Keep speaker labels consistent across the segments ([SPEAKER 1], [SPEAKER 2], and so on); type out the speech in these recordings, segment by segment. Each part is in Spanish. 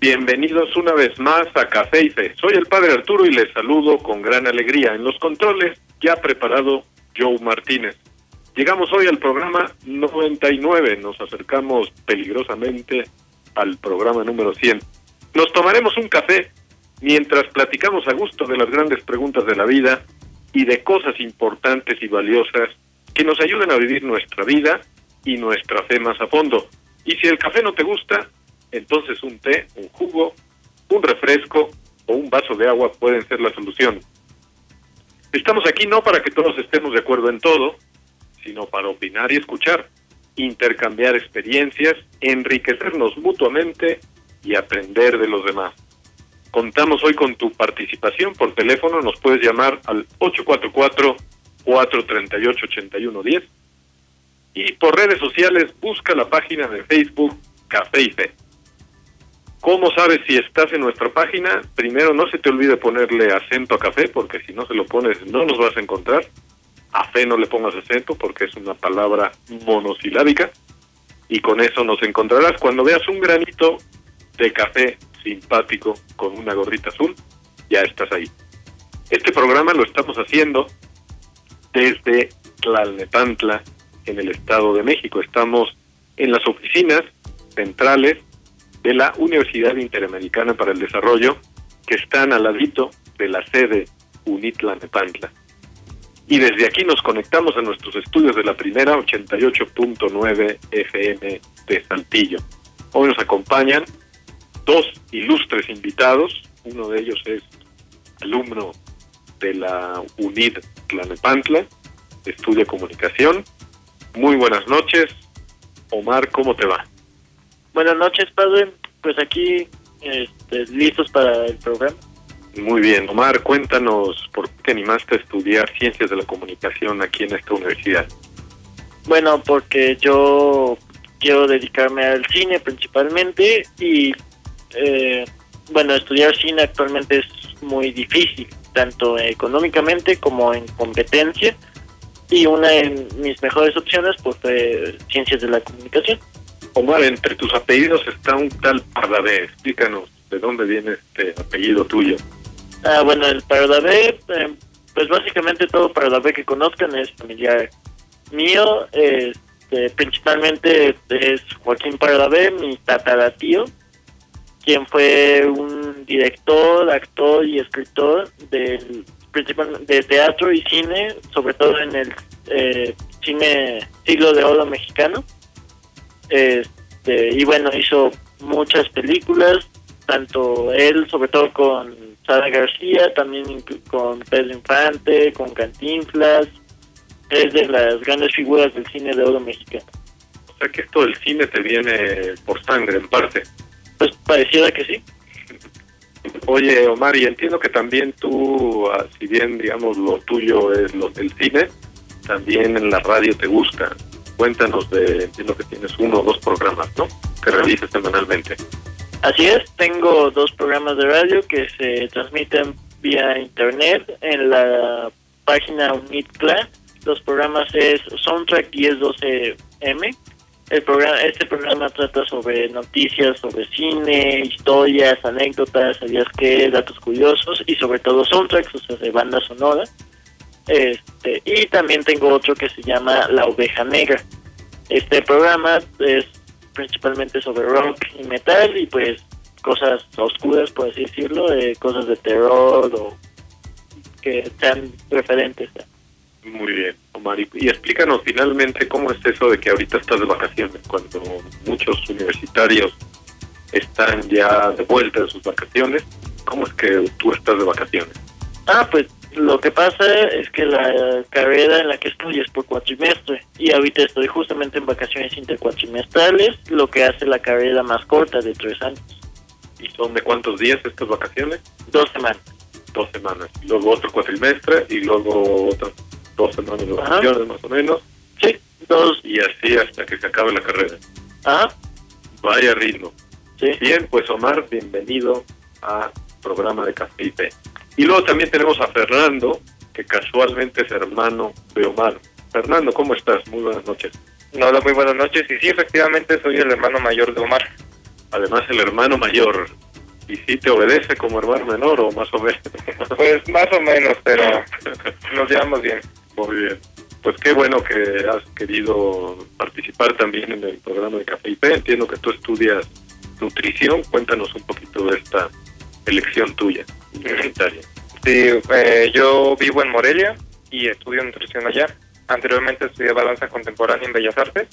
[SPEAKER 1] bienvenidos una vez más a Café y Fe. Soy el Padre Arturo y les saludo con gran alegría. En los controles, ya preparado Joe Martínez. Llegamos hoy al programa 99, nos acercamos peligrosamente al programa número 100. Nos tomaremos un café mientras platicamos a gusto de las grandes preguntas de la vida y de cosas importantes y valiosas que nos ayuden a vivir nuestra vida y nuestra fe más a fondo. Y si el café no te gusta, entonces un té, un jugo, un refresco o un vaso de agua pueden ser la solución. Estamos aquí no para que todos estemos de acuerdo en todo, sino para opinar y escuchar, intercambiar experiencias, enriquecernos mutuamente y aprender de los demás. Contamos hoy con tu participación por teléfono, nos puedes llamar al 844-438-8110 y por redes sociales busca la página de Facebook Café y Fe. ¿Cómo sabes si estás en nuestra página? Primero, no se te olvide ponerle acento a café, porque si no se lo pones no nos vas a encontrar. A fe no le pongas acento, porque es una palabra monosilábica. Y con eso nos encontrarás cuando veas un granito de café simpático con una gorrita azul, ya estás ahí. Este programa lo estamos haciendo desde Tlalnepantla, en el Estado de México. Estamos en las oficinas centrales de la Universidad Interamericana para el Desarrollo, que están al ladito de la sede UNITLA Nepantla. Y desde aquí nos conectamos a nuestros estudios de la primera 88.9 FM de Saltillo. Hoy nos acompañan dos ilustres invitados, uno de ellos es alumno de la UNID Tlanepantla, estudia comunicación. Muy buenas noches. Omar, ¿cómo te va?
[SPEAKER 2] Buenas noches, padre. Pues aquí este, listos para el programa.
[SPEAKER 1] Muy bien, Omar, cuéntanos por qué te animaste a estudiar ciencias de la comunicación aquí en esta universidad.
[SPEAKER 2] Bueno, porque yo quiero dedicarme al cine principalmente y, eh, bueno, estudiar cine actualmente es muy difícil, tanto económicamente como en competencia. Y una de mis mejores opciones pues fue ciencias de la comunicación.
[SPEAKER 1] Omar, entre tus apellidos está un tal Pardavé. Explícanos de dónde viene este apellido tuyo.
[SPEAKER 2] Ah, bueno, el Pardavé, eh, pues básicamente todo Pardavé que conozcan es familiar mío. Este, principalmente es Joaquín Pardavé, mi tataratío, quien fue un director, actor y escritor del de teatro y cine, sobre todo en el eh, cine siglo de oro mexicano. Este, y bueno, hizo muchas películas, tanto él, sobre todo con Sara García, también con Pedro Infante, con Cantinflas, es de las grandes figuras del cine de oro mexicano.
[SPEAKER 1] O sea que esto del cine te viene por sangre, en parte.
[SPEAKER 2] Pues pareciera que sí.
[SPEAKER 1] Oye, Omar, y entiendo que también tú, ah, si bien, digamos, lo tuyo es lo del cine, también en la radio te gusta cuéntanos de, lo que tienes uno o dos programas, ¿no? Que realizas semanalmente.
[SPEAKER 2] Así es, tengo dos programas de radio que se transmiten vía internet en la página UNITCLA. Los programas es Soundtrack 1012M. El programa, este programa trata sobre noticias, sobre cine, historias, anécdotas, sabías qué, datos curiosos y sobre todo soundtracks, o sea, de banda sonora. Este, y también tengo otro que se llama La Oveja Negra. Este programa es principalmente sobre rock y metal y pues cosas oscuras, por así decirlo, eh, cosas de terror o que sean referentes.
[SPEAKER 1] Muy bien, Omar. Y, explícanos finalmente cómo es eso de que ahorita estás de vacaciones, cuando muchos universitarios están ya de vuelta de sus vacaciones. ¿Cómo es que tú estás de vacaciones?
[SPEAKER 2] Ah, pues lo que pasa es que la carrera en la que estoy es por cuatrimestre y ahorita estoy justamente en vacaciones intercuatrimestrales, lo que hace la carrera más corta de tres años.
[SPEAKER 1] ¿Y son de cuántos días estas vacaciones?
[SPEAKER 2] Dos semanas.
[SPEAKER 1] Dos semanas. Luego otro cuatrimestre y luego otras dos semanas de
[SPEAKER 2] Ajá.
[SPEAKER 1] vacaciones más o menos.
[SPEAKER 2] Sí, dos.
[SPEAKER 1] Y así hasta que se acabe la carrera.
[SPEAKER 2] Ajá.
[SPEAKER 1] Vaya ritmo.
[SPEAKER 2] Sí.
[SPEAKER 1] Bien, pues Omar, bienvenido a programa de Café. Y luego también tenemos a Fernando, que casualmente es hermano de Omar. Fernando, ¿cómo estás? Muy buenas noches.
[SPEAKER 3] Hola, muy buenas noches. Y sí, efectivamente soy el hermano mayor de Omar.
[SPEAKER 1] Además, el hermano mayor. ¿Y si te obedece como hermano menor o más o menos?
[SPEAKER 3] Pues más o menos, pero nos llevamos bien.
[SPEAKER 1] Muy bien. Pues qué bueno que has querido participar también en el programa de Café Té. Entiendo que tú estudias nutrición. Cuéntanos un poquito de esta elección tuya,
[SPEAKER 3] Sí, eh, yo vivo en Morelia y estudio nutrición allá. Anteriormente estudié balanza contemporánea en Bellas Artes,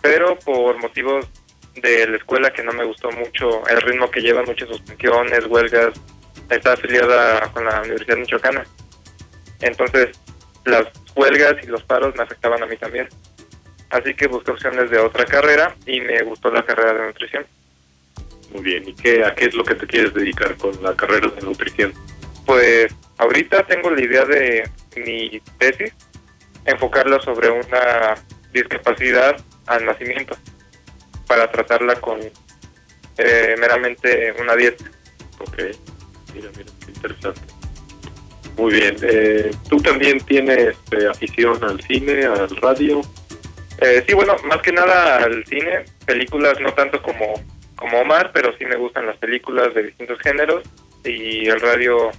[SPEAKER 3] pero por motivos de la escuela que no me gustó mucho el ritmo que lleva, muchas suspensiones, huelgas, está afiliada con la Universidad Michoacana. Entonces, las huelgas y los paros me afectaban a mí también. Así que busqué opciones de otra carrera y me gustó la carrera de nutrición.
[SPEAKER 1] Muy bien. ¿Y qué, a qué es lo que te quieres dedicar con la carrera de nutrición?
[SPEAKER 3] Pues ahorita tengo la idea de mi tesis, enfocarla sobre una discapacidad al nacimiento, para tratarla con eh, meramente una dieta.
[SPEAKER 1] Ok. Mira, mira, qué interesante. Muy bien. Eh, ¿Tú también tienes eh, afición al cine, al radio?
[SPEAKER 3] Eh, sí, bueno, más que nada al cine, películas no tanto como, como Omar, pero sí me gustan las películas de distintos géneros y el radio,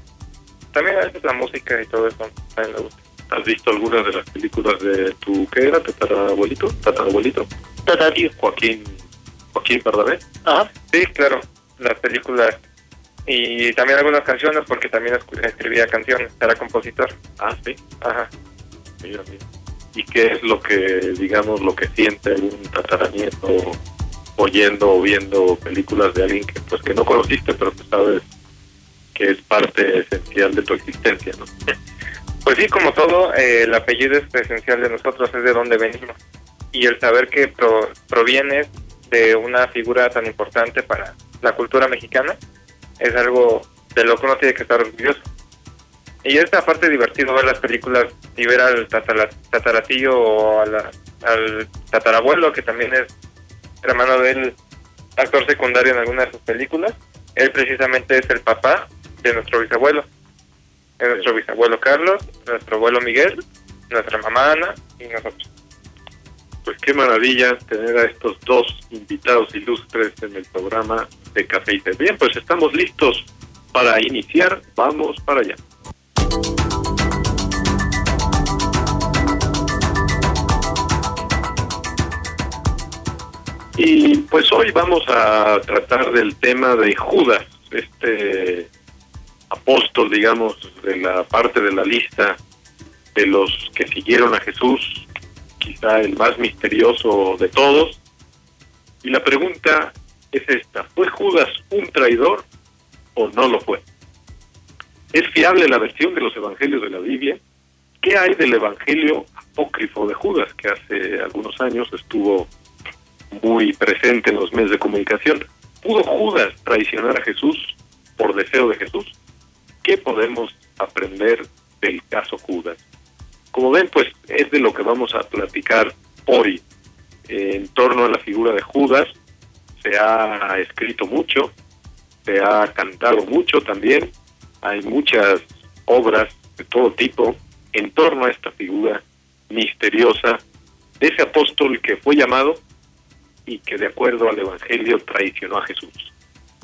[SPEAKER 3] también a veces la música y todo eso también me gusta.
[SPEAKER 1] ¿Has visto algunas de las películas de tu, qué era, tatarabuelito? Tatarabuelito.
[SPEAKER 2] Tatatío.
[SPEAKER 1] Joaquín, Joaquín Pardavé.
[SPEAKER 2] Ajá.
[SPEAKER 3] Sí, claro, las películas y también algunas canciones porque también escribía canciones, era compositor.
[SPEAKER 1] Ah, sí.
[SPEAKER 3] Ajá.
[SPEAKER 1] Mira, mira. ¿Y qué es lo que, digamos, lo que siente un tataranieto oyendo o viendo películas de alguien que, pues, que no conociste, pero que sabes que es parte esencial de tu existencia, ¿no?
[SPEAKER 3] Pues sí, como todo, eh, el apellido es esencial de nosotros, es de dónde venimos. Y el saber que pro- proviene de una figura tan importante para la cultura mexicana es algo de lo que uno tiene que estar orgulloso. Y es aparte divertido ver las películas y ver al tataratillo o al tatarabuelo, que también es hermano del actor secundario en alguna de sus películas. Él precisamente es el papá de nuestro bisabuelo. Es nuestro bisabuelo Carlos, nuestro abuelo Miguel, nuestra mamá Ana y nosotros.
[SPEAKER 1] Pues qué maravilla tener a estos dos invitados ilustres en el programa de Café y Té. Bien, pues estamos listos para iniciar. Vamos para allá. Y pues hoy vamos a tratar del tema de Judas, este apóstol, digamos, de la parte de la lista de los que siguieron a Jesús, quizá el más misterioso de todos. Y la pregunta es esta, ¿fue Judas un traidor o no lo fue? ¿Es fiable la versión de los evangelios de la Biblia? ¿Qué hay del evangelio apócrifo de Judas, que hace algunos años estuvo muy presente en los medios de comunicación? ¿Pudo Judas traicionar a Jesús por deseo de Jesús? ¿Qué podemos aprender del caso Judas? Como ven, pues es de lo que vamos a platicar hoy. En torno a la figura de Judas se ha escrito mucho, se ha cantado mucho también, hay muchas obras de todo tipo en torno a esta figura misteriosa de ese apóstol que fue llamado y que de acuerdo al Evangelio traicionó a Jesús.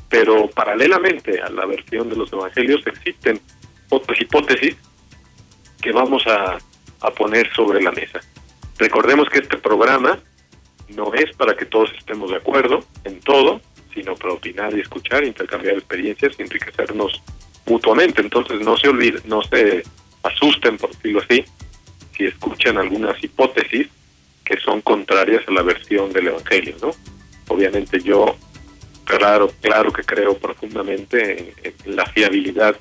[SPEAKER 1] Pero paralelamente a la versión de los Evangelios existen otras hipótesis que vamos a, a poner sobre la mesa. Recordemos que este programa no es para que todos estemos de acuerdo en todo, sino para opinar y escuchar, intercambiar experiencias y enriquecernos mutuamente. Entonces no se olviden, no se asusten, por decirlo así, si escuchan algunas hipótesis que son contrarias a la versión del Evangelio, ¿no? Obviamente yo, claro, claro que creo profundamente en, la fiabilidad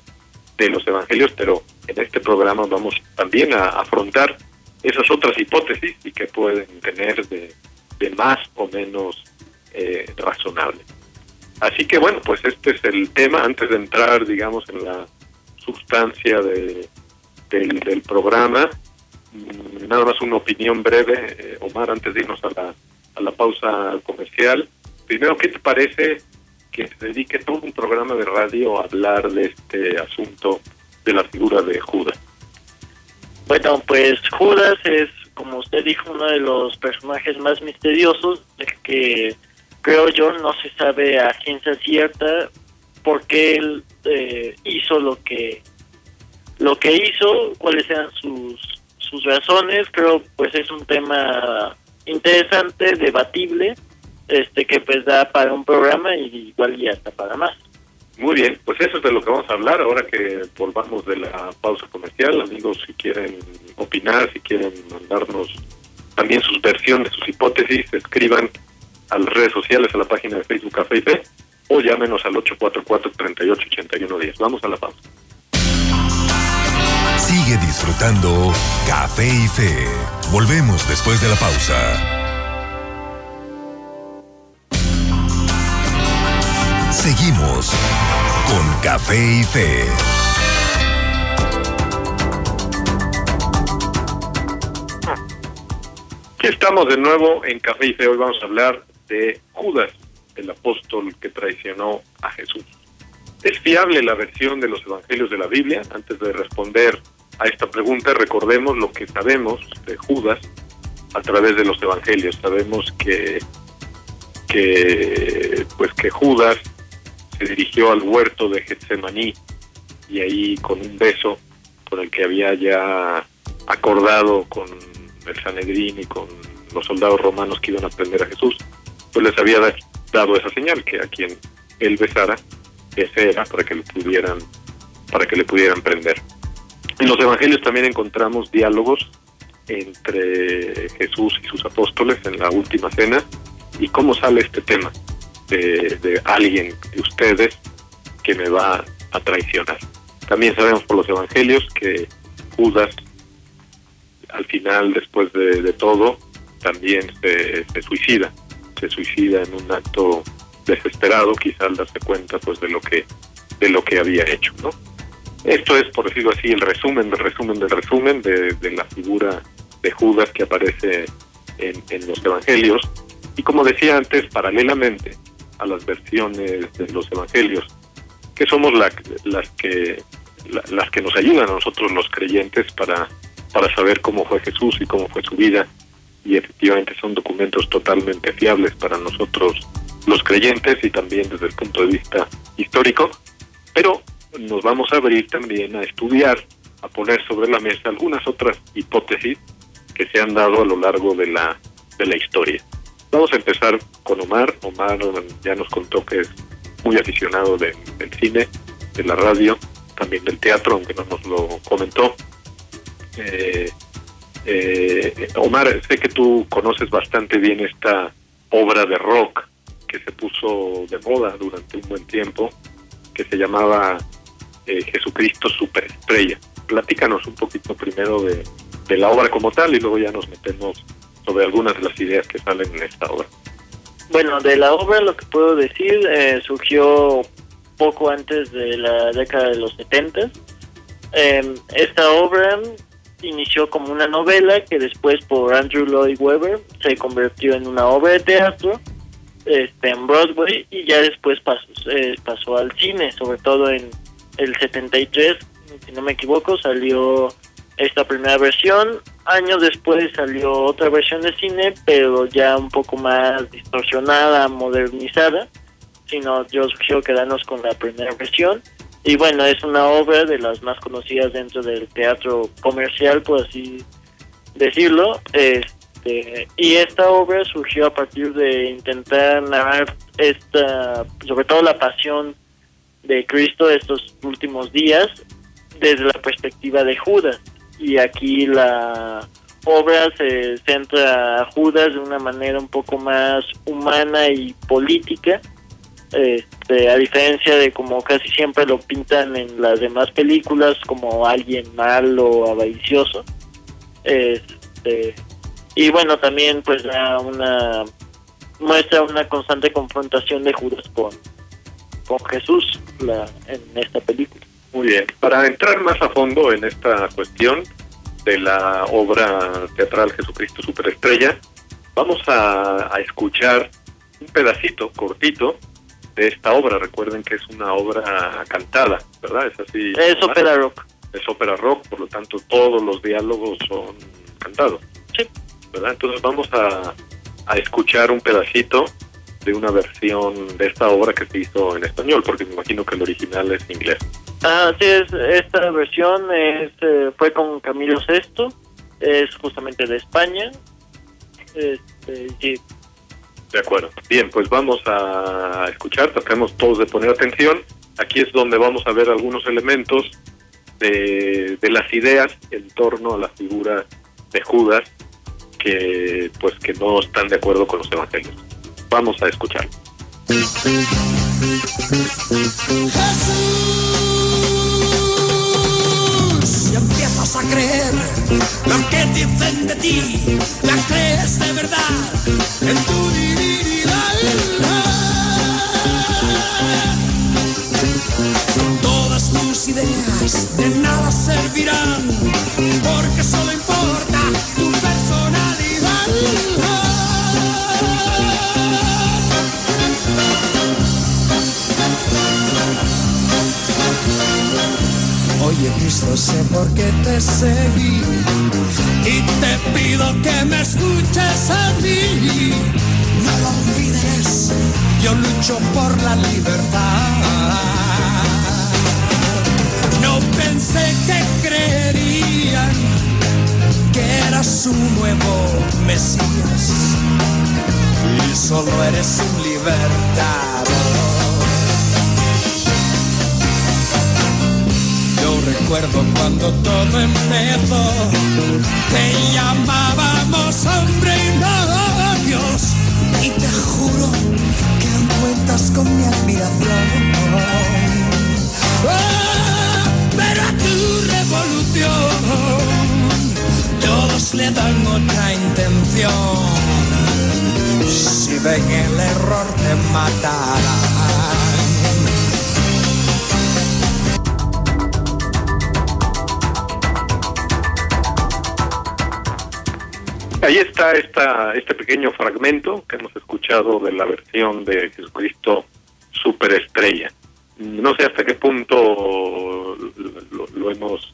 [SPEAKER 1] de los Evangelios, pero en este programa vamos también a afrontar esas otras hipótesis y que pueden tener de, de más o menos eh, razonable. Así que bueno, pues este es el tema antes de entrar, digamos, en la sustancia de, del, del programa. Mm, Nada más una opinión breve, eh, Omar, antes de irnos a la, a la pausa comercial. Primero, ¿qué te parece que se dedique todo un programa de radio a hablar de este asunto de la figura de Judas?
[SPEAKER 2] Bueno, pues Judas es, como usted dijo, uno de los personajes más misteriosos que creo yo no se sabe a ciencia cierta por qué él eh, hizo lo que lo que hizo, cuáles eran sus sus razones. Creo pues es un tema interesante, debatible, este que pues da para un programa y igual y hasta para más.
[SPEAKER 1] Muy bien, pues eso es de lo que vamos a hablar ahora que volvamos de la pausa comercial. Amigos, si quieren opinar, si quieren mandarnos también sus versiones, sus hipótesis, escriban a las redes sociales, a la página de Facebook y Fe, o llámenos al 844-388110. Vamos a la pausa.
[SPEAKER 4] Sigue disfrutando Café y Fe. Volvemos después de la pausa. Seguimos con Café y Fe.
[SPEAKER 1] Aquí estamos de nuevo en Café y Fe. Hoy vamos a hablar de Judas, el apóstol que traicionó a Jesús. ¿Es fiable la versión de los evangelios de la Biblia? Antes de responder a esta pregunta, recordemos lo que sabemos de Judas a través de los evangelios. Sabemos que, pues que Judas se dirigió al huerto de Getsemaní y ahí con un beso con el que había ya acordado con el Sanedrín y con los soldados romanos que iban a prender a Jesús, pues les había da- dado esa señal que a quien él besara, ese era para que le pudieran, para que le pudieran prender. En los evangelios también encontramos diálogos entre Jesús y sus apóstoles en la última cena y cómo sale este tema de, de alguien de ustedes que me va a traicionar. También sabemos por los evangelios que Judas al final, después de, de todo, también se, se suicida, se suicida en un acto desesperado, quizá al darse cuenta pues de lo que de lo que había hecho, ¿no? Esto es, por decirlo así, el resumen del resumen del resumen de, de la figura de Judas que aparece en, en los evangelios. Y como decía antes, paralelamente a las versiones de los evangelios, que somos la- las que la- las que nos ayudan a nosotros los creyentes para para saber cómo fue Jesús y cómo fue su vida y efectivamente son documentos totalmente fiables para nosotros los creyentes y también desde el punto de vista histórico, pero nos vamos a abrir también a estudiar, a poner sobre la mesa algunas otras hipótesis que se han dado a lo largo de la de la historia. Vamos a empezar con Omar. Omar ya nos contó que es muy aficionado de- del cine, de la radio, también del teatro, aunque no nos lo comentó. Eh, eh, Omar, sé que tú conoces bastante bien esta obra de rock que se puso de moda durante un buen tiempo, que se llamaba eh, Jesucristo Superestrella. Platícanos un poquito primero de, la obra como tal y luego ya nos metemos sobre algunas de las ideas que salen en esta obra.
[SPEAKER 2] Bueno, de la obra lo que puedo decir eh, surgió poco antes de la década de los 70. Eh, esta obra inició como una novela que después por Andrew Lloyd Webber se convirtió en una obra de teatro este, en Broadway y ya después pasó, eh, pasó al cine, sobre todo en el 73, si no me equivoco, salió esta primera versión. Años después salió otra versión de cine, pero ya un poco más distorsionada, modernizada. Sino yo sugiero quedarnos con la primera versión. Y bueno, es una obra de las más conocidas dentro del teatro comercial, por así decirlo. Este, y esta obra surgió a partir de intentar narrar esta, sobre todo la pasión de Cristo estos últimos días desde la perspectiva de Judas. Y aquí la obra se centra a Judas de una manera un poco más humana y política, este, a diferencia de como casi siempre lo pintan en las demás películas como alguien malo, avaricioso. Este, y bueno, también pues da una muestra una constante confrontación de Judas con, con Jesús la, en esta película.
[SPEAKER 1] Muy bien. Para entrar más a fondo en esta cuestión de la obra teatral Jesucristo Superestrella, vamos a, a escuchar un pedacito cortito de esta obra. Recuerden que es una obra cantada, ¿verdad? Es así.
[SPEAKER 2] Es ópera rock.
[SPEAKER 1] Es ópera rock, por lo tanto todos los diálogos son cantados.
[SPEAKER 2] Sí.
[SPEAKER 1] ¿Verdad? Entonces vamos a, a escuchar un pedacito de una versión de esta obra que se hizo en español, porque me imagino que el original es inglés.
[SPEAKER 2] Ah, sí, es, esta versión es, eh, fue con Camilo VI, es justamente de España. Este, sí,
[SPEAKER 1] De acuerdo. Bien, pues vamos a escuchar, tratemos todos de poner atención. Aquí es donde vamos a ver algunos elementos de, de las ideas en torno a la figura de Judas que pues que no están de acuerdo con los evangelios. Vamos a escuchar.
[SPEAKER 5] Jesús, y empiezas a creer lo que dicen de ti, la crees de verdad en tu divinidad. Todas tus ideas de nada servirán, porque solo importa. Oye Cristo, sé por qué te seguí y te pido que me escuches a mí. No lo olvides, yo lucho por la libertad. No pensé que creerían que eras un nuevo Y solo eres un libertador. Yo recuerdo cuando todo empezó, te llamábamos hombre y no Dios, y te juro que cuentas con mi admiración. Ah, le dan otra intención. Si ven el error te matarán.
[SPEAKER 1] Ahí está esta, este pequeño fragmento que hemos escuchado de la versión de Jesucristo Superestrella. No sé hasta qué punto lo, lo hemos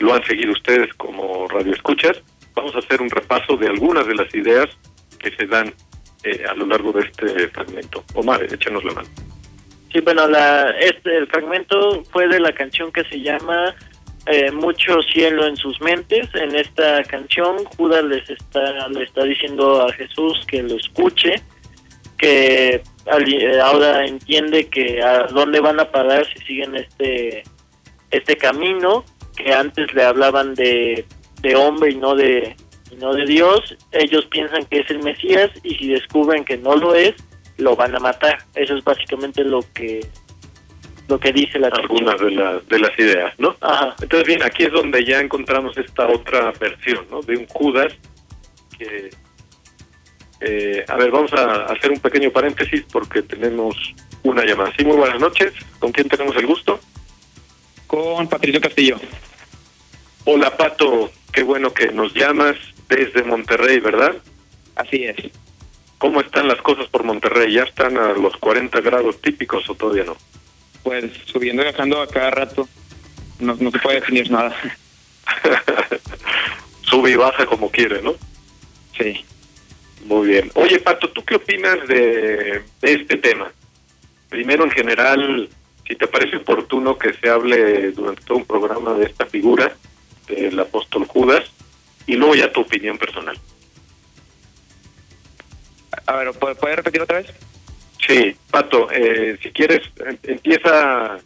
[SPEAKER 1] lo han seguido ustedes como radioescuchas. Vamos a hacer un repaso de algunas de las ideas que se dan eh, a lo largo de este fragmento. Omar, échanos la mano.
[SPEAKER 2] Sí, bueno, la, este, el fragmento fue de la canción que se llama eh, Mucho cielo en sus mentes. En esta canción, Judas les está, le está diciendo a Jesús que lo escuche, que eh, ahora entiende que a dónde van a parar si siguen este, este camino, que antes le hablaban de, de hombre y no de, y no de Dios. Ellos piensan que es el Mesías y si descubren que no lo es, lo van a matar. Eso es básicamente lo que lo que dice la
[SPEAKER 1] Algunas de, las de las ideas, ¿no?
[SPEAKER 2] Ajá.
[SPEAKER 1] Entonces, bien, aquí es donde ya encontramos esta otra versión, ¿no? De un Judas que... eh, a ver, vamos a hacer un pequeño paréntesis porque tenemos una llamada. Sí, muy buenas noches. ¿Con quién tenemos el gusto?
[SPEAKER 6] Con Patricio Castillo.
[SPEAKER 1] Hola, Pato. Qué bueno que nos llamas desde Monterrey, ¿verdad?
[SPEAKER 6] Así es.
[SPEAKER 1] ¿Cómo están las cosas por Monterrey? ¿Ya están a los 40 grados típicos o todavía no?
[SPEAKER 6] Pues subiendo y bajando a cada rato. No, no se puede definir nada.
[SPEAKER 1] Sube y baja como quiere, ¿no?
[SPEAKER 6] Sí.
[SPEAKER 1] Muy bien. Oye, Pato, ¿tú qué opinas de, de este tema? Primero, en general, si te parece oportuno que se hable durante todo un programa de esta figura del apóstol Judas, y luego ya tu opinión personal.
[SPEAKER 6] A ver, ¿puede, puede repetir otra vez?
[SPEAKER 1] Sí, Pato, eh, si quieres, em- empieza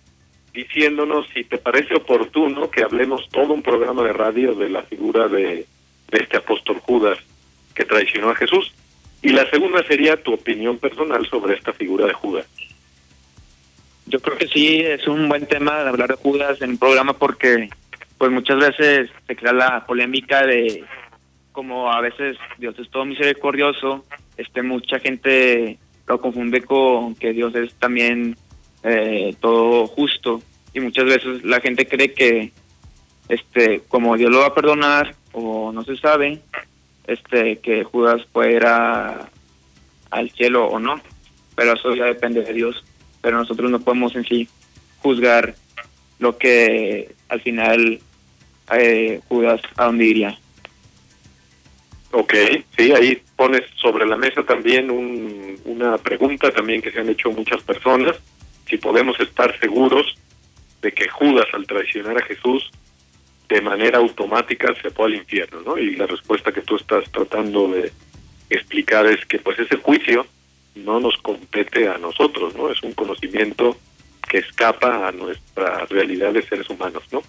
[SPEAKER 1] diciéndonos si te parece oportuno que hablemos todo un programa de radio de la figura de, de este apóstol Judas que traicionó a Jesús. Y la segunda sería tu opinión personal sobre esta figura de Judas.
[SPEAKER 6] Yo creo que sí, es un buen tema de hablar de Judas en un programa porque pues muchas veces se crea la polémica de como a veces Dios es todo misericordioso, este mucha gente lo confunde con que Dios es también eh, todo justo. Y muchas veces la gente cree que este como Dios lo va a perdonar o no se sabe este que Judas puede ir al cielo o no. Pero eso ya depende de Dios. Pero nosotros no podemos en sí juzgar lo que al final eh, Judas a dónde iría
[SPEAKER 1] Ok, sí, ahí pones sobre la mesa también un- una pregunta también que se han hecho muchas personas, si podemos estar seguros de que Judas al traicionar a Jesús de manera automática se fue al infierno, ¿no? Y la respuesta que tú estás tratando de explicar es que pues ese juicio no nos compete a nosotros, ¿no? Es un conocimiento que escapa a nuestra realidad de seres humanos, ¿no?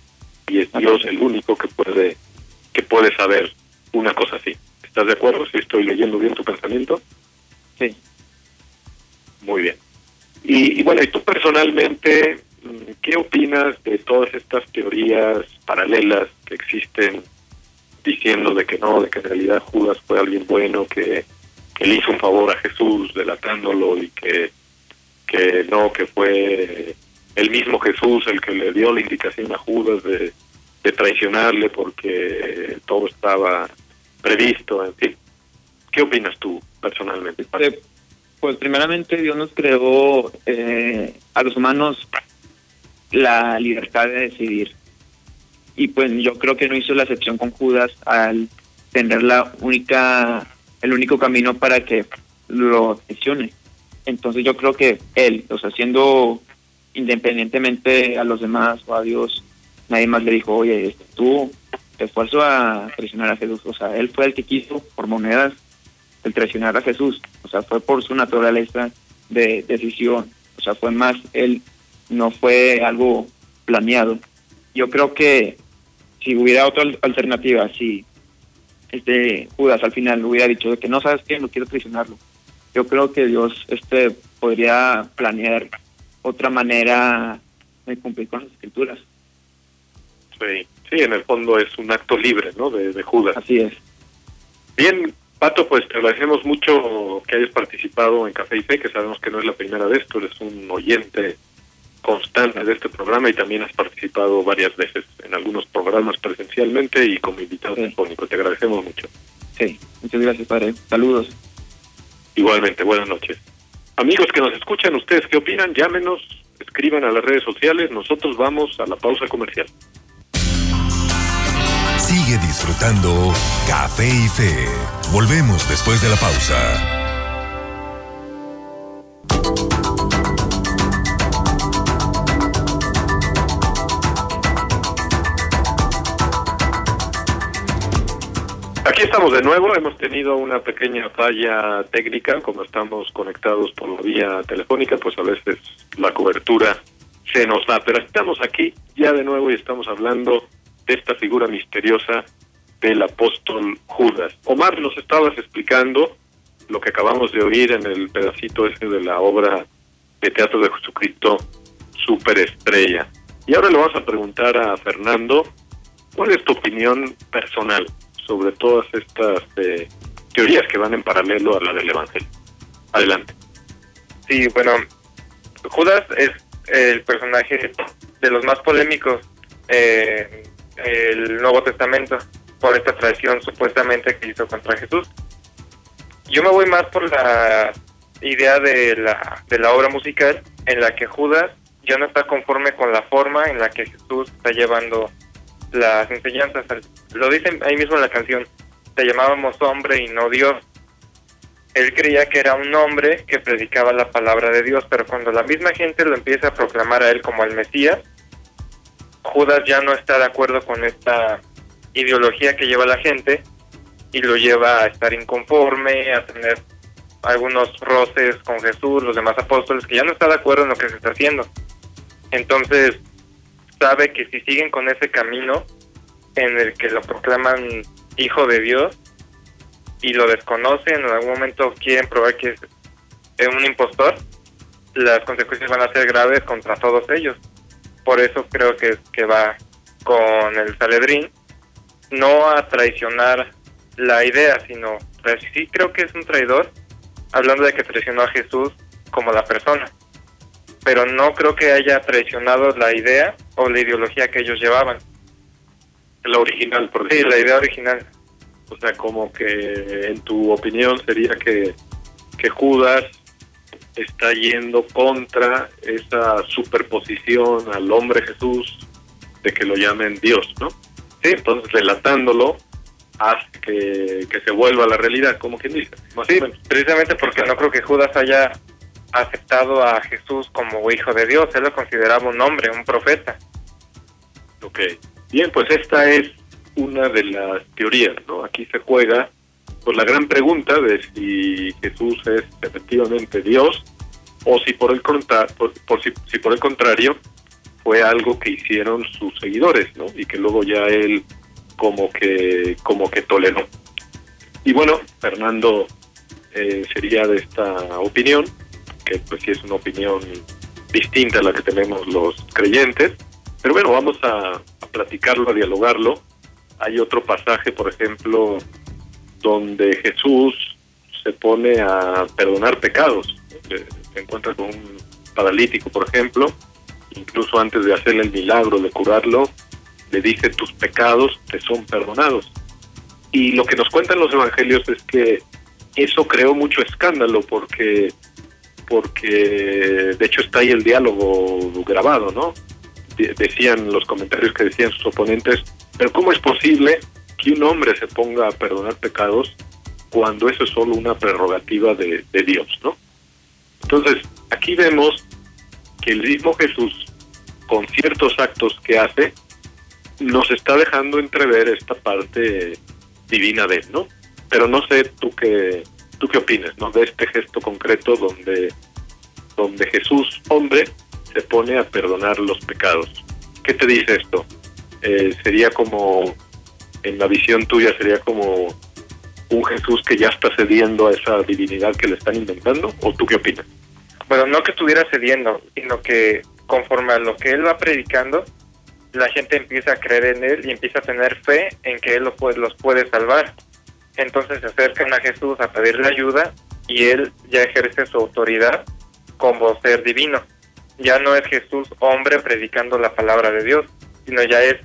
[SPEAKER 1] Y es Dios el único que puede que puede saber una cosa así. ¿Estás de acuerdo? Si estoy leyendo bien tu pensamiento.
[SPEAKER 6] sí
[SPEAKER 1] Muy bien. Y, y bueno, y tú personalmente, mm, ¿qué opinas de todas estas teorías paralelas que existen diciendo de que no, de que en realidad Judas fue alguien bueno, que, que le hizo un favor a Jesús delatándolo y que, que no, que fue el mismo Jesús el que le dio la indicación a Judas de, traicionarle porque todo estaba previsto, en fin. ¿Qué opinas tú personalmente?
[SPEAKER 6] Eh, pues primeramente Dios nos creó eh, a los humanos la libertad de decidir. Y pues yo creo que no hizo la excepción con Judas al tener la única, el único camino para que lo traicione. Entonces yo creo que él, o sea, siendo independientemente a los demás o a Dios, nadie más le dijo, oye, este, tú te esfuerzo a traicionar a Jesús. O sea, él fue el que quiso por monedas el traicionar a Jesús. O sea, fue por su naturaleza de decisión. O sea, fue más, él no fue algo planeado. Yo creo que si hubiera otra al- alternativa, si este Judas al final hubiera dicho que no sabes qué, no quiero traicionarlo. Yo creo que Dios este podría planear otra manera de cumplir con las escrituras.
[SPEAKER 1] Sí, sí, en el fondo es un acto libre, ¿no? De, de Judas.
[SPEAKER 6] Así es.
[SPEAKER 1] Bien, Pato, pues te agradecemos mucho que hayas participado en Café y Fe, que sabemos que no es la primera vez, tú eres un oyente constante de este programa y también has participado varias veces en algunos programas presencialmente y como invitado
[SPEAKER 6] Sí.
[SPEAKER 1] telefónico. Te agradecemos mucho.
[SPEAKER 6] Sí, muchas gracias, padre. Saludos.
[SPEAKER 1] Igualmente, buenas noches. Amigos que nos escuchan, ¿ustedes qué opinan? Llámenos, escriban a las redes sociales, nosotros vamos a la pausa comercial.
[SPEAKER 4] Sigue disfrutando Café y Fe. Volvemos después de la pausa.
[SPEAKER 1] Aquí estamos de nuevo, hemos tenido una pequeña falla técnica, como estamos conectados por la vía telefónica, pues a veces la cobertura se nos da, pero estamos aquí ya de nuevo y estamos hablando de esta figura misteriosa del apóstol Judas. Omar, nos estabas explicando lo que acabamos de oír en el pedacito ese de la obra de teatro de Jesucristo, Superestrella. Y ahora le vamos a preguntar a Fernando, ¿cuál es tu opinión personal sobre todas estas eh, teorías que van en paralelo a la del Evangelio? Adelante.
[SPEAKER 3] Sí, bueno, Judas es el personaje de los más polémicos eh, el Nuevo Testamento por esta traición supuestamente que hizo contra Jesús. Yo me voy más por la idea de la, de la obra musical en la que Judas ya no está conforme con la forma en la que Jesús está llevando las enseñanzas. Lo dicen ahí mismo en la canción, te llamábamos hombre y no Dios. Él creía que era un hombre que predicaba la palabra de Dios, pero cuando la misma gente lo empieza a proclamar a él como el Mesías, Judas ya no está de acuerdo con esta ideología que lleva la gente y lo lleva a estar inconforme, a tener algunos roces con Jesús, los demás apóstoles, que ya no está de acuerdo en lo que se está haciendo. Entonces, sabe que si siguen con ese camino en el que lo proclaman hijo de Dios y lo desconocen, en algún momento quieren probar que es un impostor, las consecuencias van a ser graves contra todos ellos. Por eso creo que, que va con el Saledrín, no a traicionar la idea, sino sí creo que es un traidor, hablando de que traicionó a Jesús como la persona. Pero no creo que haya traicionado la idea o la ideología que ellos llevaban.
[SPEAKER 1] La original, por
[SPEAKER 3] Sí, la idea original.
[SPEAKER 1] O sea, como que en tu opinión sería que, que Judas está yendo contra esa superposición al hombre Jesús de que lo llamen Dios, ¿no? Sí, entonces relatándolo hace que, que se vuelva a la realidad, como quien dice. Más
[SPEAKER 3] Sí,
[SPEAKER 1] o menos.
[SPEAKER 3] precisamente porque no creo que Judas haya aceptado a Jesús como hijo de Dios, él lo consideraba un hombre, un profeta.
[SPEAKER 1] Ok. Bien, pues esta es una de las teorías, ¿no? Aquí se juega por la gran pregunta de si Jesús es efectivamente Dios o si por el contra por, por si, si por el contrario fue algo que hicieron sus seguidores, ¿no? Y que luego ya él como que como que toleró. Y bueno, Fernando eh, sería de esta opinión, que pues sí es una opinión distinta a la que tenemos los creyentes, pero bueno, vamos a, a platicarlo, a dialogarlo. Hay otro pasaje, por ejemplo, donde Jesús se pone a perdonar pecados. Se, encuentra con un paralítico, por ejemplo, incluso antes de hacerle el milagro de curarlo, le dice tus pecados te son perdonados. Y lo que nos cuentan los evangelios es que eso creó mucho escándalo porque porque de hecho está ahí el diálogo grabado, ¿no? De- decían los comentarios que decían sus oponentes, pero ¿cómo es posible que un hombre se ponga a perdonar pecados cuando eso es solo una prerrogativa de, de Dios, ¿no? Entonces, aquí vemos que el mismo Jesús, con ciertos actos que hace, nos está dejando entrever esta parte divina de él, ¿no? Pero no sé tú qué, tú qué opinas, ¿no? De este gesto concreto donde, donde Jesús, hombre, se pone a perdonar los pecados. ¿Qué te dice esto? Eh, sería como, en la visión tuya, sería como un Jesús que ya está cediendo a esa divinidad que le están inventando, ¿o tú qué opinas?
[SPEAKER 3] Bueno, no que estuviera cediendo, sino que conforme a lo que él va predicando, la gente empieza a creer en él y empieza a tener fe en que él los puede, los puede salvar. Entonces se acercan a Jesús a pedirle ayuda y él ya ejerce su autoridad como ser divino. Ya no es Jesús hombre predicando la palabra de Dios, sino ya es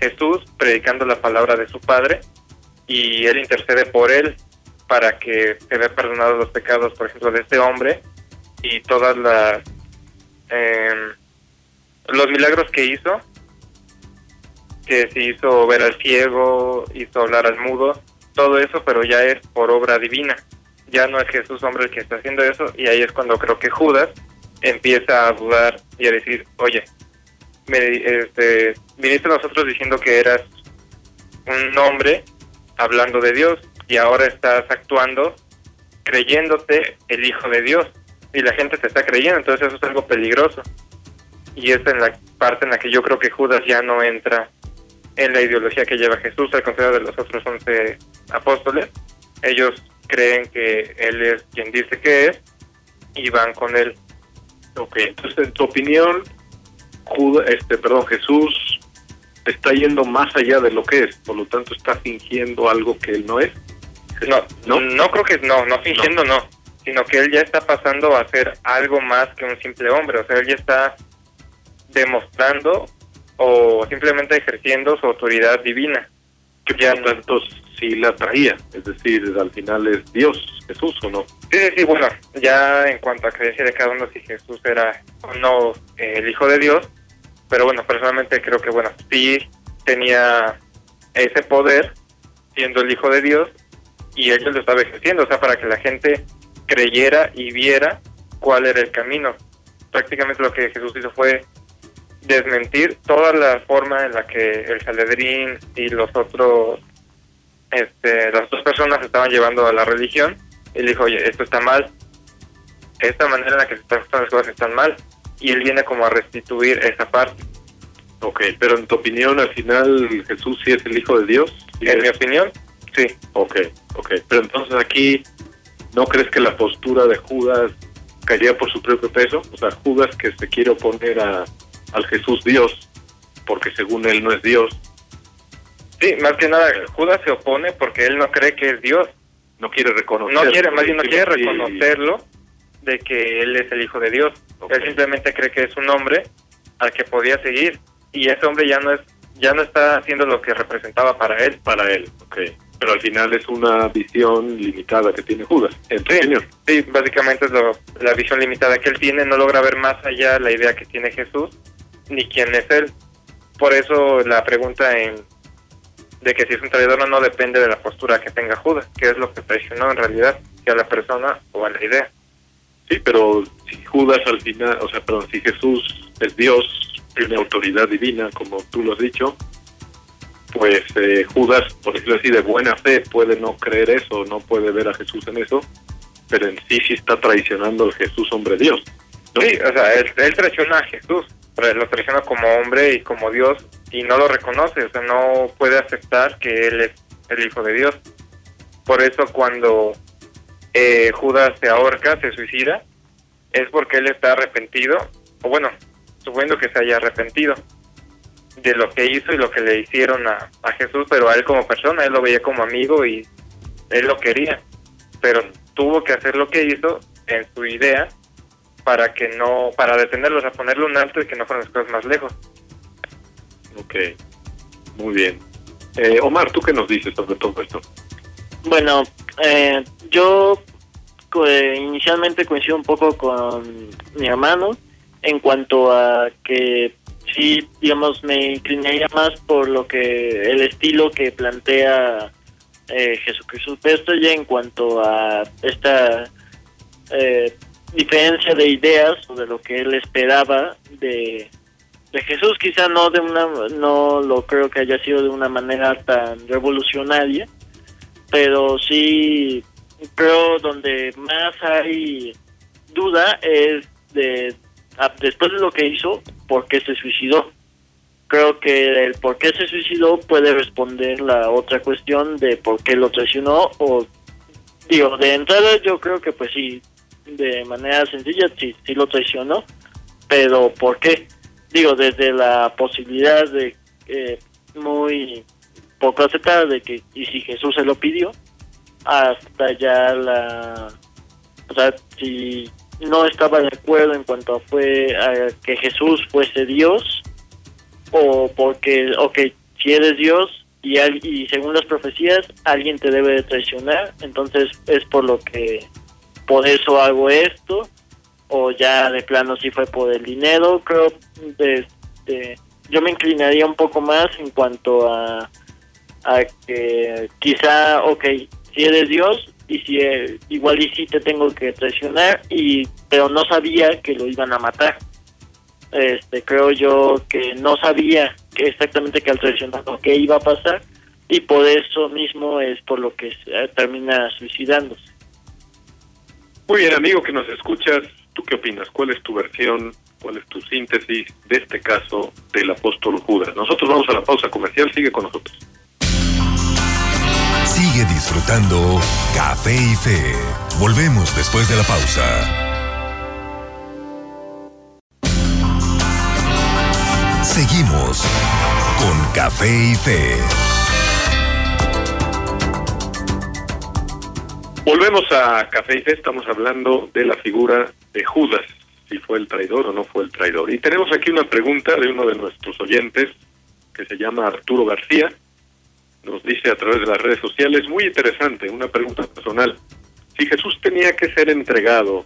[SPEAKER 3] Jesús predicando la palabra de su Padre y él intercede por él para que se vea perdonados los pecados, por ejemplo, de este hombre y todas las eh, los milagros que hizo que se hizo ver al ciego hizo hablar al mudo todo eso pero ya es por obra divina ya no es Jesús hombre el que está haciendo eso y ahí es cuando creo que Judas empieza a dudar y a decir oye me este, viniste a nosotros diciendo que eras un hombre hablando de Dios y ahora estás actuando creyéndote el hijo de Dios y la gente te está creyendo, entonces eso es algo peligroso. Y es en la parte en la que yo creo que Judas ya no entra en la ideología que lleva Jesús, al contrario de los otros once apóstoles. Ellos creen que Él es quien dice que es y van con Él.
[SPEAKER 1] Ok, entonces en tu opinión, Judas, este, perdón, Jesús está yendo más allá de lo que es, por lo tanto está fingiendo algo que él no es.
[SPEAKER 3] No,
[SPEAKER 1] ¿No?
[SPEAKER 3] no, creo que no, no fingiendo no. sino que él ya está pasando a ser algo más que un simple hombre, o sea, él ya está demostrando o simplemente ejerciendo su autoridad divina.
[SPEAKER 1] Que
[SPEAKER 3] Ya
[SPEAKER 1] tanto sí la traía, es decir, al final es Dios, Jesús o no.
[SPEAKER 3] Sí, sí, sí, bueno, ya en cuanto a creencia de cada uno, si Jesús era o no eh, el Hijo de Dios, pero bueno, personalmente creo que, bueno, sí tenía ese poder siendo el Hijo de Dios y él lo estaba ejerciendo, o sea, para que la gente creyera y viera cuál era el camino. Prácticamente lo que Jesús hizo fue desmentir toda la forma en la que el Sanedrín y los otros, este, las otras personas estaban llevando a la religión. Él dijo, oye, esto está mal, esta manera en la que se están las cosas están mal, y él viene como a restituir esa parte.
[SPEAKER 1] Ok, pero en tu opinión, al final Jesús sí es el Hijo de Dios. ¿Sí
[SPEAKER 3] En
[SPEAKER 1] es?
[SPEAKER 3] mi opinión, sí.
[SPEAKER 1] Ok, ok. Pero entonces aquí, ¿no crees que la postura de Judas caería por su propio peso? O sea, Judas que se quiere oponer a, al Jesús Dios, porque según él no es Dios,
[SPEAKER 3] Sí, más que nada, Judas se opone porque él no cree que es Dios.
[SPEAKER 1] no quiere reconocer.
[SPEAKER 3] No quiere, más bien no quiere reconocerlo de que él es el Hijo de Dios. Él simplemente cree que es un hombre al que podía seguir y ese hombre ya no es ya no está haciendo lo que representaba para él.
[SPEAKER 1] Para él, ok. Pero al final es una visión limitada que tiene Judas,
[SPEAKER 3] Sí, sí, básicamente es lo- la visión limitada que él tiene, no logra ver más allá la idea que tiene Jesús ni quién es él. Por eso la pregunta en de que si es un traidor o no depende de la postura que tenga Judas, que es lo que traicionó en realidad, si a la persona o a la idea.
[SPEAKER 1] Sí, pero si Judas al final, o sea, perdón, si Jesús es Dios, tiene autoridad divina, como tú lo has dicho, pues eh, Judas, por decirlo así, de buena fe puede no creer eso, no puede ver a Jesús en eso, pero en sí sí está traicionando al Jesús hombre Dios. ¿no?
[SPEAKER 3] Sí, o sea, él, él traiciona a Jesús, lo traiciona como hombre y como Dios y no lo reconoce, o sea, no puede aceptar que él es el Hijo de Dios. Por eso cuando eh, Judas se ahorca, se suicida, es porque él está arrepentido, o bueno, suponiendo que se haya arrepentido de lo que hizo y lo que le hicieron a, a Jesús, pero a él como persona, él lo veía como amigo y él lo quería, pero tuvo que hacer lo que hizo en su idea para que no, para detenerlos, a ponerle un alto y que no fueran las cosas más lejos.
[SPEAKER 1] Ok, muy bien. Eh, Omar, ¿tú qué nos dices sobre todo esto?
[SPEAKER 2] Bueno, eh, yo eh, inicialmente coincido un poco con mi hermano en cuanto a que sí, digamos, me inclinaría más por lo que el estilo que plantea eh, Jesucristo. Pero esto ya en cuanto a esta eh, diferencia de ideas o de lo que él esperaba de, de Jesús, quizá no de una, no lo creo que haya sido de una manera tan revolucionaria, pero sí creo donde más hay duda es de a- después de lo que hizo, por qué se suicidó. Creo que el por qué se suicidó puede responder la otra cuestión de por qué lo traicionó o digo, de entrada yo creo que pues sí, de manera sencilla sí, sí lo traicionó, pero ¿por qué? Digo, desde la posibilidad de eh, muy poco aceptada de que y si Jesús se lo pidió hasta ya la o sea si no estaba de acuerdo en cuanto fue a que Jesús fuese Dios o porque ok si eres Dios y, y según las profecías alguien te debe de traicionar entonces es por lo que por eso hago esto o ya de plano si fue por el dinero creo de- yo me inclinaría un poco más en cuanto a a que quizá, ok, si eres Dios y si eh, igual y sí te tengo que traicionar y pero no sabía que lo iban a matar. Este, creo yo que no sabía que exactamente que al traicionar lo que iba a pasar y por eso mismo es por lo que termina suicidándose.
[SPEAKER 1] Muy bien, amigo que nos escuchas, ¿tú qué opinas? ¿Cuál es tu versión? ¿Cuál es tu síntesis de este caso del apóstol Judas? Nosotros vamos a la pausa comercial, sigue con nosotros.
[SPEAKER 4] Sigue disfrutando Café y Fe. Volvemos después de la pausa. Seguimos con Café y Fe.
[SPEAKER 1] Volvemos a Café y Fe, estamos hablando de la figura de Judas, si fue el traidor o no fue el traidor. Y tenemos aquí una pregunta de uno de nuestros oyentes, que se llama Arturo García, nos dice a través de las redes sociales, muy interesante, una pregunta personal. Si Jesús tenía que ser entregado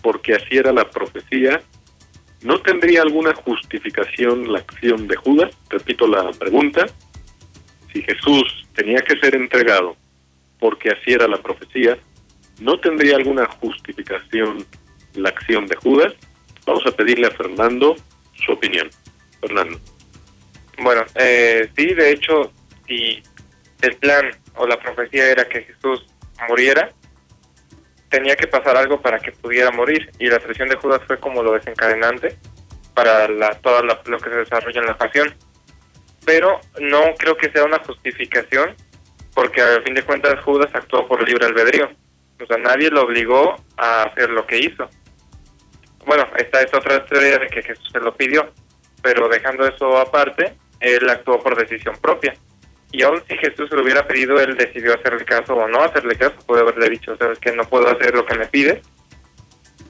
[SPEAKER 1] porque así era la profecía, ¿no tendría alguna justificación la acción de Judas? Repito la pregunta. Si Jesús tenía que ser entregado porque así era la profecía, ¿no tendría alguna justificación la acción de Judas? Vamos a pedirle a Fernando su opinión. Fernando.
[SPEAKER 3] Bueno, eh, sí, de hecho, si el plan o la profecía era que Jesús muriera, tenía que pasar algo para que pudiera morir y la traición de Judas fue como lo desencadenante para la, todo lo que se desarrolla en la pasión. Pero no creo que sea una justificación porque a fin de cuentas Judas actuó por libre albedrío. O sea, nadie lo obligó a hacer lo que hizo. Bueno, esta es otra teoría de que Jesús se lo pidió, pero dejando eso aparte, él actuó por decisión propia. Y aún si Jesús se lo hubiera pedido, él decidió hacerle caso o no hacerle caso, puede haberle dicho, sabes que no puedo hacer lo que me pides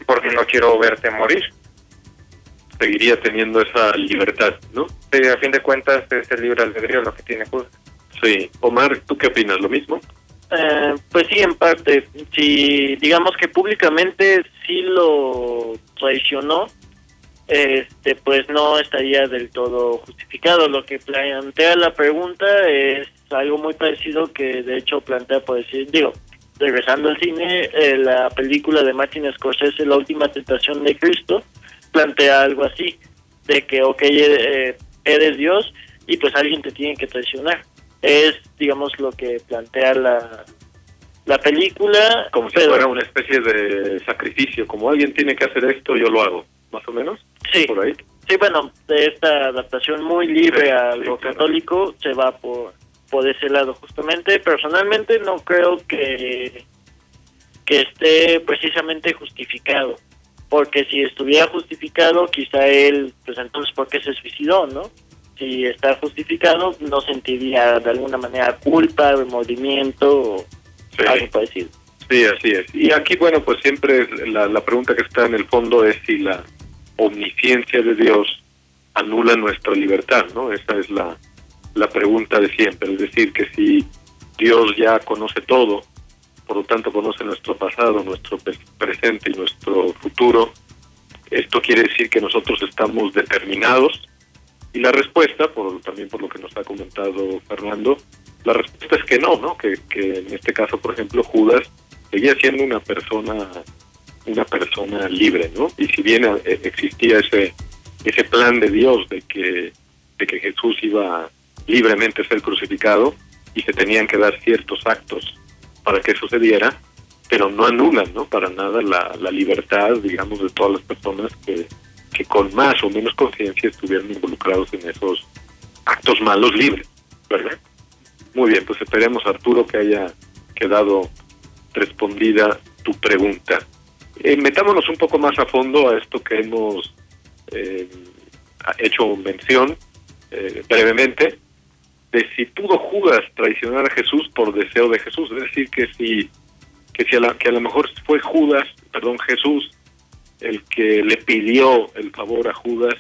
[SPEAKER 3] porque no quiero verte morir.
[SPEAKER 1] seguiría teniendo esa libertad, ¿no?
[SPEAKER 3] Sí, a fin de cuentas es el libre albedrío lo que tiene Judas.
[SPEAKER 1] Sí. Omar, ¿tú qué opinas? ¿Lo mismo?
[SPEAKER 2] Eh, pues sí, en parte. Si digamos que públicamente sí lo traicionó, este, pues no estaría del todo justificado. Lo que plantea la pregunta es algo muy parecido que de hecho plantea, por decir, digo, regresando al cine, eh, la película de Martin Scorsese, La Última Tentación de Cristo, plantea algo así, de que, ok, eh, eres Dios y pues alguien te tiene que traicionar. Es, digamos, lo que plantea la, la película.
[SPEAKER 1] Como si fuera una especie de sacrificio, como alguien tiene que hacer esto, yo lo hago, más o menos.
[SPEAKER 2] Sí.
[SPEAKER 1] Por ahí.
[SPEAKER 2] Sí, bueno, de esta adaptación muy libre a
[SPEAKER 1] Sí,
[SPEAKER 2] lo
[SPEAKER 1] claro.
[SPEAKER 2] católico se va por, por ese lado justamente. Personalmente no creo que, que esté precisamente justificado, porque si estuviera justificado, quizá él, pues entonces, ¿por qué se suicidó, no? Si está justificado, no sentiría de alguna manera culpa, remordimiento o
[SPEAKER 1] Sí.
[SPEAKER 2] algo parecido.
[SPEAKER 1] Sí, así es. Y aquí, bueno, pues siempre la, la pregunta que está en el fondo es si la omnisciencia de Dios anula nuestra libertad, ¿no? Esa es la, la pregunta de siempre. Es decir, que si Dios ya conoce todo, por lo tanto conoce nuestro pasado, nuestro presente y nuestro futuro, esto quiere decir que nosotros estamos determinados. Y la respuesta, por, también por lo que nos ha comentado Fernando, la respuesta es que no, ¿no? Que, que en este caso, por ejemplo, Judas seguía siendo una persona una persona libre, ¿no? Y si bien eh, existía ese ese plan de Dios de que de que Jesús iba libremente a ser crucificado y se tenían que dar ciertos actos para que sucediera, pero no anulan, ¿no? Para nada la, la libertad, digamos, de todas las personas que, que con más o menos conciencia estuvieran involucrados en esos actos malos libres, ¿verdad? Muy bien, pues esperemos, Arturo, que haya quedado respondida tu pregunta. Eh, metámonos un poco más a fondo a esto que hemos eh, hecho mención eh, brevemente, de si pudo Judas traicionar a Jesús por deseo de Jesús. Es decir, que si, que si a, la- que a lo mejor fue Judas, perdón, Jesús, el que le pidió el favor a Judas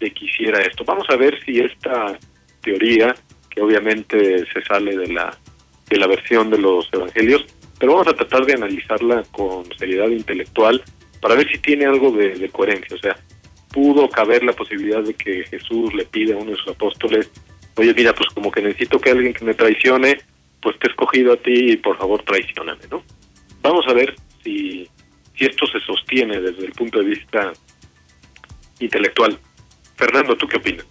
[SPEAKER 1] de que hiciera esto. Vamos a ver si esta teoría, que obviamente se sale de la, de la versión de los evangelios, pero vamos a tratar de analizarla con seriedad intelectual para ver si tiene algo de, coherencia. O sea, pudo caber la posibilidad de que Jesús le pida a uno de sus apóstoles, oye, mira, pues como que necesito que alguien que me traicione, pues te he escogido a ti y por favor traicioname, ¿no? Vamos a ver si, si esto se sostiene desde el punto de vista intelectual. Fernando, ¿tú qué opinas?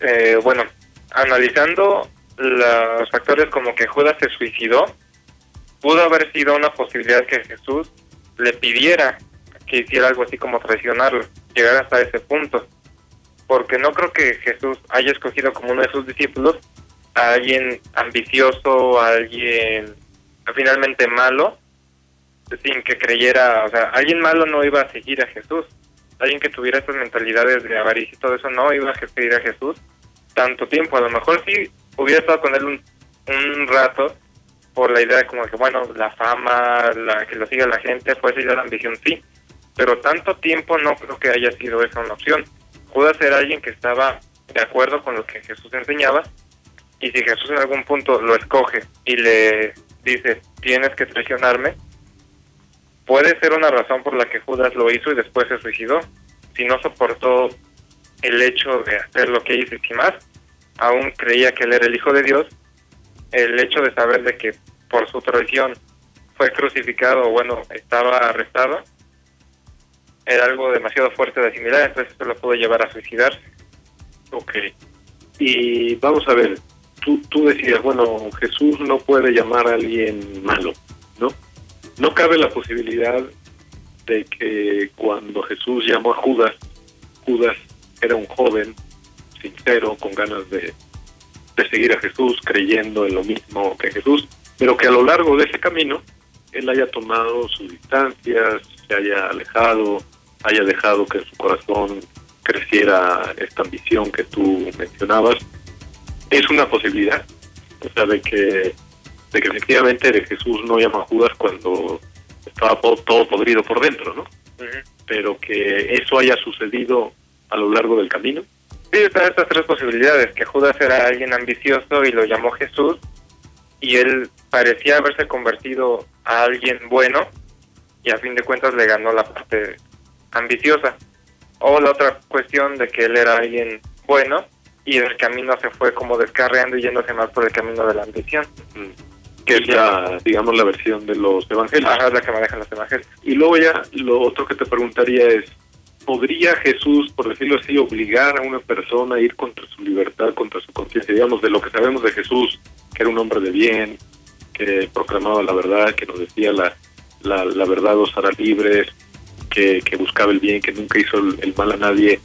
[SPEAKER 3] Eh, bueno, analizando los factores como que Judas se suicidó, pudo haber sido una posibilidad que Jesús le pidiera que hiciera algo así como traicionarlo, llegar hasta ese punto. Porque no creo que Jesús haya escogido como uno de sus discípulos a alguien ambicioso, a alguien finalmente malo, sin que creyera, o sea, alguien malo no iba a seguir a Jesús. Alguien que tuviera estas mentalidades de avaricia y todo eso no iba a seguir a Jesús tanto tiempo. A lo mejor sí hubiera estado con él un, rato por la idea de como que, bueno, la fama, la que lo siga la gente, puede ser la ambición, sí. Pero tanto tiempo no creo que haya sido esa una opción. Judas era alguien que estaba de acuerdo con lo que Jesús enseñaba y si Jesús en algún punto lo escoge y le dice, tienes que traicionarme, puede ser una razón por la que Judas lo hizo y después se suicidó. Si no soportó el hecho de hacer lo que hizo y más, aún creía que él era el Hijo de Dios, el hecho de saber de que por su traición fue crucificado o bueno, estaba arrestado, era algo demasiado fuerte de asimilar, entonces esto lo pudo llevar a suicidarse.
[SPEAKER 1] Ok. Y vamos a ver, tú decías, bueno, Jesús no puede llamar a alguien malo, ¿no? No cabe la posibilidad de que cuando Jesús llamó a Judas, Judas era un joven sincero, con ganas de, seguir a Jesús, creyendo en lo mismo que Jesús, pero que a lo largo de ese camino él haya tomado sus distancias, se haya alejado, haya dejado que en su corazón creciera esta ambición que tú mencionabas, es una posibilidad. O sea, de que, de que efectivamente de Jesús no llama a Judas cuando estaba todo podrido por dentro, ¿no? Pero que eso haya sucedido a lo largo del camino?
[SPEAKER 3] Sí, están estas tres posibilidades, que Judas era alguien ambicioso y lo llamó Jesús, y él parecía haberse convertido a alguien bueno, y a fin de cuentas le ganó la parte ambiciosa. O la otra cuestión de que él era alguien bueno, y el camino se fue como descarreando y yéndose más por el camino de la ambición.
[SPEAKER 1] Que es la, digamos, la versión de los evangelios.
[SPEAKER 3] Ajá, la que manejan los evangelios.
[SPEAKER 1] Y luego ya lo otro que te preguntaría es, ¿podría Jesús, por decirlo así, obligar a una persona a ir contra su libertad, contra su conciencia? Digamos, de lo que sabemos de Jesús, que era un hombre de bien, que proclamaba la verdad, que nos decía la, la, la verdad os hará libres, que, que buscaba el bien, que nunca hizo el, el mal a nadie.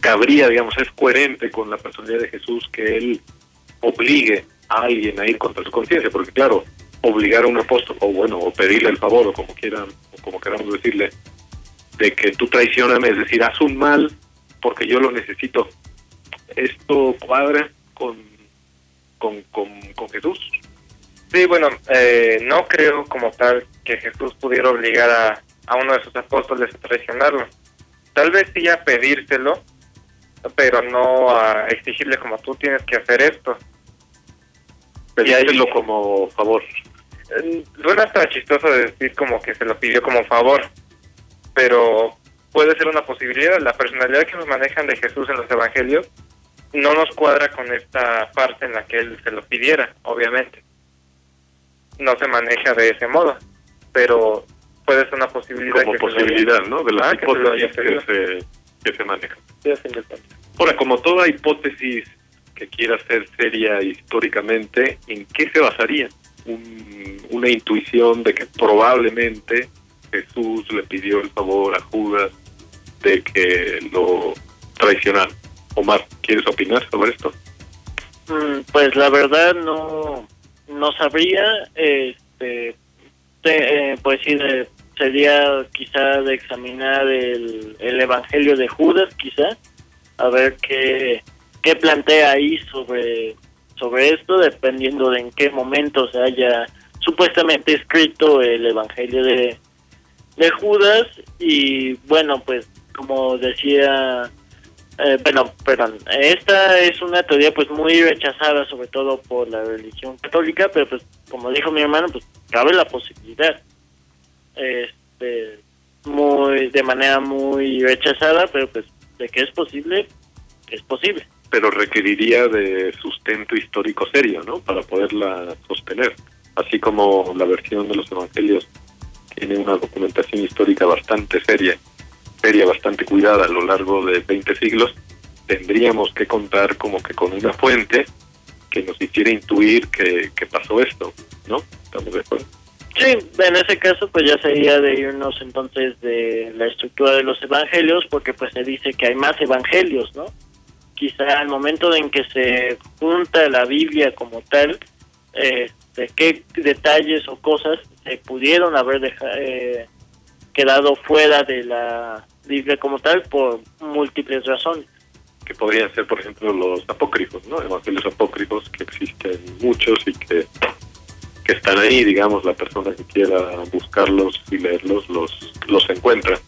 [SPEAKER 1] Cabría, digamos, es coherente con la personalidad de Jesús que él obligue alguien a ir contra su conciencia, porque claro, obligar a un apóstol, o bueno, o pedirle el favor, o como quieran, o como queramos decirle, de que tú traicioname, es decir, haz un mal porque yo lo necesito. ¿Esto cuadra con, con, con, con Jesús?
[SPEAKER 3] Sí, bueno, eh, no creo como tal que Jesús pudiera obligar a, a uno de sus apóstoles a traicionarlo. Tal vez sí a pedírselo, pero no a exigirle como tú tienes que hacer esto.
[SPEAKER 1] Pedírselo como favor.
[SPEAKER 3] Eh, Suena hasta chistoso de decir como que se lo pidió como favor, pero puede ser una posibilidad. La personalidad que nos manejan de Jesús en los evangelios no nos cuadra con esta parte en la que él se lo pidiera, obviamente. No se maneja de ese modo, pero puede ser una posibilidad.
[SPEAKER 1] Como
[SPEAKER 3] que
[SPEAKER 1] posibilidad,
[SPEAKER 3] haya-
[SPEAKER 1] ¿no? De las
[SPEAKER 3] Ah, que se
[SPEAKER 1] hipótesis que se, que se manejan. Ahora, como toda hipótesis quiera ser seria históricamente, ¿en qué se basaría? Un- una intuición de que probablemente Jesús le pidió el favor a Judas de que lo traicionara. Omar, ¿quieres opinar sobre esto?
[SPEAKER 2] Mm, Pues la verdad no no sabría, este, te- eh, pues sí, de- sería quizá de examinar el, el Evangelio de Judas, quizá, a ver qué, qué plantea ahí sobre, sobre esto, dependiendo de en qué momento se haya supuestamente escrito el Evangelio de, de Judas y bueno, pues como decía eh, bueno, perdón, esta es una teoría pues muy rechazada sobre todo por la religión católica, pero pues como dijo mi hermano, pues cabe la posibilidad. Este muy de manera muy rechazada, pero pues de que es posible, es posible.
[SPEAKER 1] Pero requeriría de sustento histórico serio, ¿no? Para poderla sostener. Así como la versión de los evangelios tiene una documentación histórica bastante seria, seria, bastante cuidada a lo largo de 20 siglos, tendríamos que contar como que con una fuente que nos hiciera intuir que, que pasó esto, ¿no? ¿Estamos de acuerdo?
[SPEAKER 2] Sí, en ese caso pues ya sería de irnos entonces de la estructura de los evangelios porque pues se dice que hay más evangelios, ¿no? Quizá al momento en que se junta la Biblia como tal, eh, de qué detalles o cosas se pudieron haber deja- eh, quedado fuera de la Biblia como tal por múltiples razones.
[SPEAKER 1] que podrían ser, por ejemplo, los apócrifos, ¿no? Evangelios apócrifos que existen muchos y que, que están ahí, digamos, la persona que quiera buscarlos y leerlos los, los encuentra.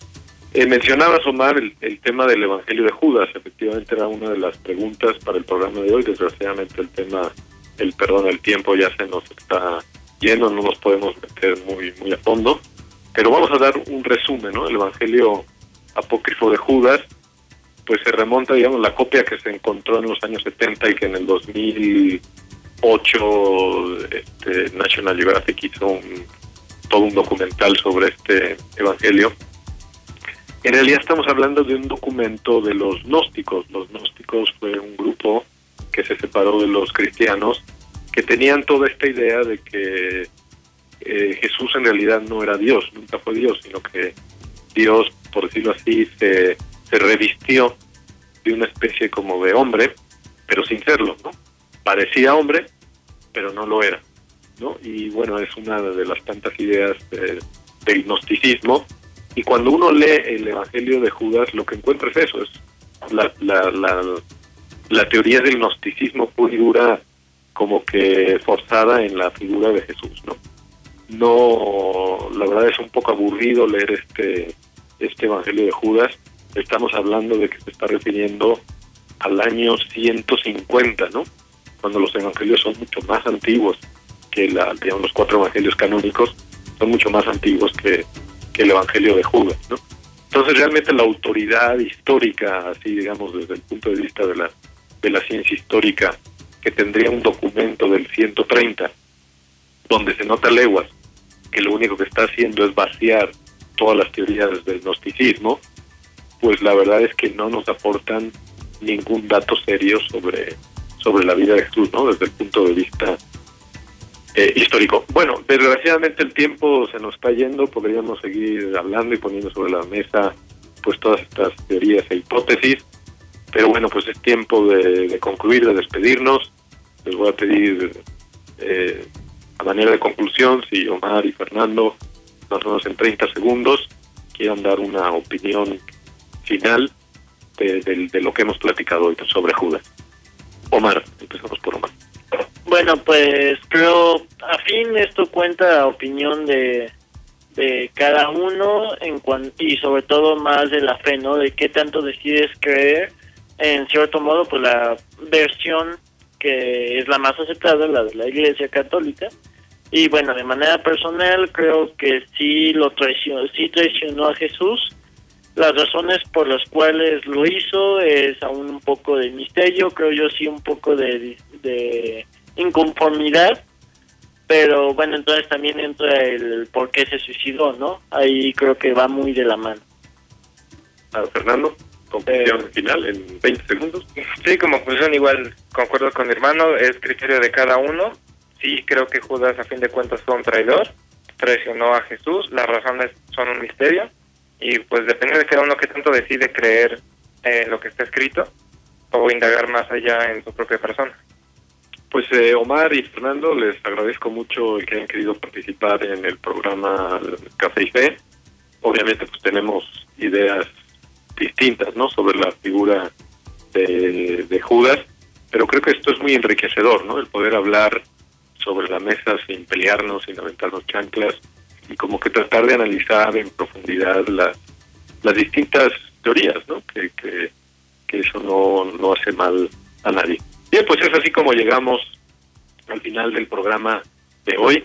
[SPEAKER 1] Eh, mencionabas, Omar, el, tema del Evangelio de Judas, efectivamente era una de las preguntas para el programa de hoy, desgraciadamente el tema, el perdón, el tiempo ya se nos está yendo, no nos podemos meter muy, muy a fondo, pero vamos a dar un resumen, ¿no? El Evangelio apócrifo de Judas, pues se remonta, digamos, la copia que se encontró en los años 70 y que en el 2008 este, National Geographic hizo un, todo un documental sobre este evangelio. En realidad estamos hablando de un documento de los gnósticos. Los gnósticos fue un grupo que se separó de los cristianos que tenían toda esta idea de que eh, Jesús en realidad no era Dios, nunca fue Dios, sino que Dios, por decirlo así, se, se revistió de una especie como de hombre, pero sin serlo, ¿no? Parecía hombre, pero no lo era, ¿no? Y bueno, es una de las tantas ideas eh, del gnosticismo. Y cuando uno lee el Evangelio de Judas, lo que encuentra es eso, es la, la, la, teoría del gnosticismo pura como que forzada en la figura de Jesús, ¿no? No, la verdad es un poco aburrido leer este este Evangelio de Judas estamos hablando de que se está refiriendo al año 150, ¿no? Cuando los evangelios son mucho más antiguos que la, digamos, los cuatro evangelios canónicos, son mucho más antiguos que, que el evangelio de Judas, ¿no? Entonces realmente la autoridad histórica, así digamos desde el punto de vista de la, de la ciencia histórica, que tendría un documento del 130, donde se nota leguas, que lo único que está haciendo es vaciar todas las teorías del gnosticismo, pues la verdad es que no nos aportan ningún dato serio sobre, sobre la vida de Jesús, ¿no? Desde el punto de vista eh, histórico. Bueno, desgraciadamente el tiempo se nos está yendo, podríamos seguir hablando y poniendo sobre la mesa pues todas estas teorías e hipótesis, pero bueno, pues es tiempo de, concluir, de despedirnos. Les voy a pedir eh, a manera de conclusión si Omar y Fernando, más o menos en 30 segundos, quieran dar una opinión final de, de, lo que hemos platicado hoy sobre Judas. Omar, empezamos por Omar.
[SPEAKER 2] Bueno, pues creo, a fin esto cuenta opinión de, de cada uno en y sobre todo más de la fe, ¿no? De qué tanto decides creer, en cierto modo, pues la versión que es la más aceptada, la de la Iglesia Católica. Y bueno, de manera personal creo que sí lo traicionó, sí traicionó a Jesús, las razones por las cuales lo hizo es aún un poco de misterio, creo yo sí un poco de, inconformidad, pero bueno, entonces también entra el por qué se suicidó, ¿no? Ahí creo que va muy de la mano.
[SPEAKER 1] Fernando, conclusión eh, final en 20 segundos.
[SPEAKER 3] Sí, como conclusión igual concuerdo con mi hermano, es criterio de cada uno. Sí, creo que Judas a fin de cuentas fue un traidor, traicionó a Jesús, las razones son un misterio y pues depende de cada uno que tanto decide creer en lo que está escrito o indagar más allá en su propia persona.
[SPEAKER 1] Pues eh, Omar y Fernando, les agradezco mucho el que hayan querido participar en el programa Café y Fe. Obviamente pues tenemos ideas distintas ¿no? sobre la figura de, de Judas, pero creo que esto es muy enriquecedor, ¿no? El poder hablar sobre la mesa sin pelearnos, sin aventarnos chanclas, y como que tratar de analizar en profundidad las, las distintas teorías, ¿no? Que, que, eso no, no hace mal a nadie. Bien, pues es así como llegamos al final del programa de hoy.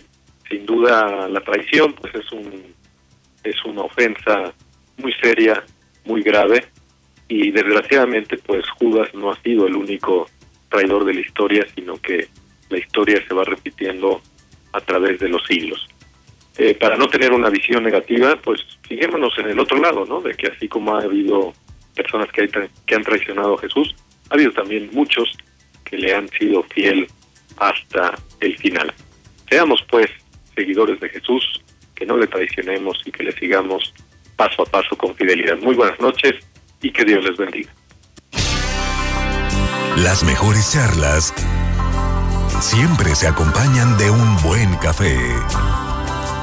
[SPEAKER 1] Sin duda la traición pues es un es una ofensa muy seria, muy grave y desgraciadamente pues Judas no ha sido el único traidor de la historia, sino que la historia se va repitiendo a través de los siglos. Eh, para no tener una visión negativa, pues fijémonos en el otro lado, ¿no? De que así como ha habido personas que, que han traicionado a Jesús, ha habido también muchos que le han sido fiel hasta el final. Seamos pues seguidores de Jesús, que no le traicionemos y que le sigamos paso a paso con fidelidad. Muy buenas noches y que Dios les bendiga.
[SPEAKER 4] Las mejores charlas siempre se acompañan de un buen café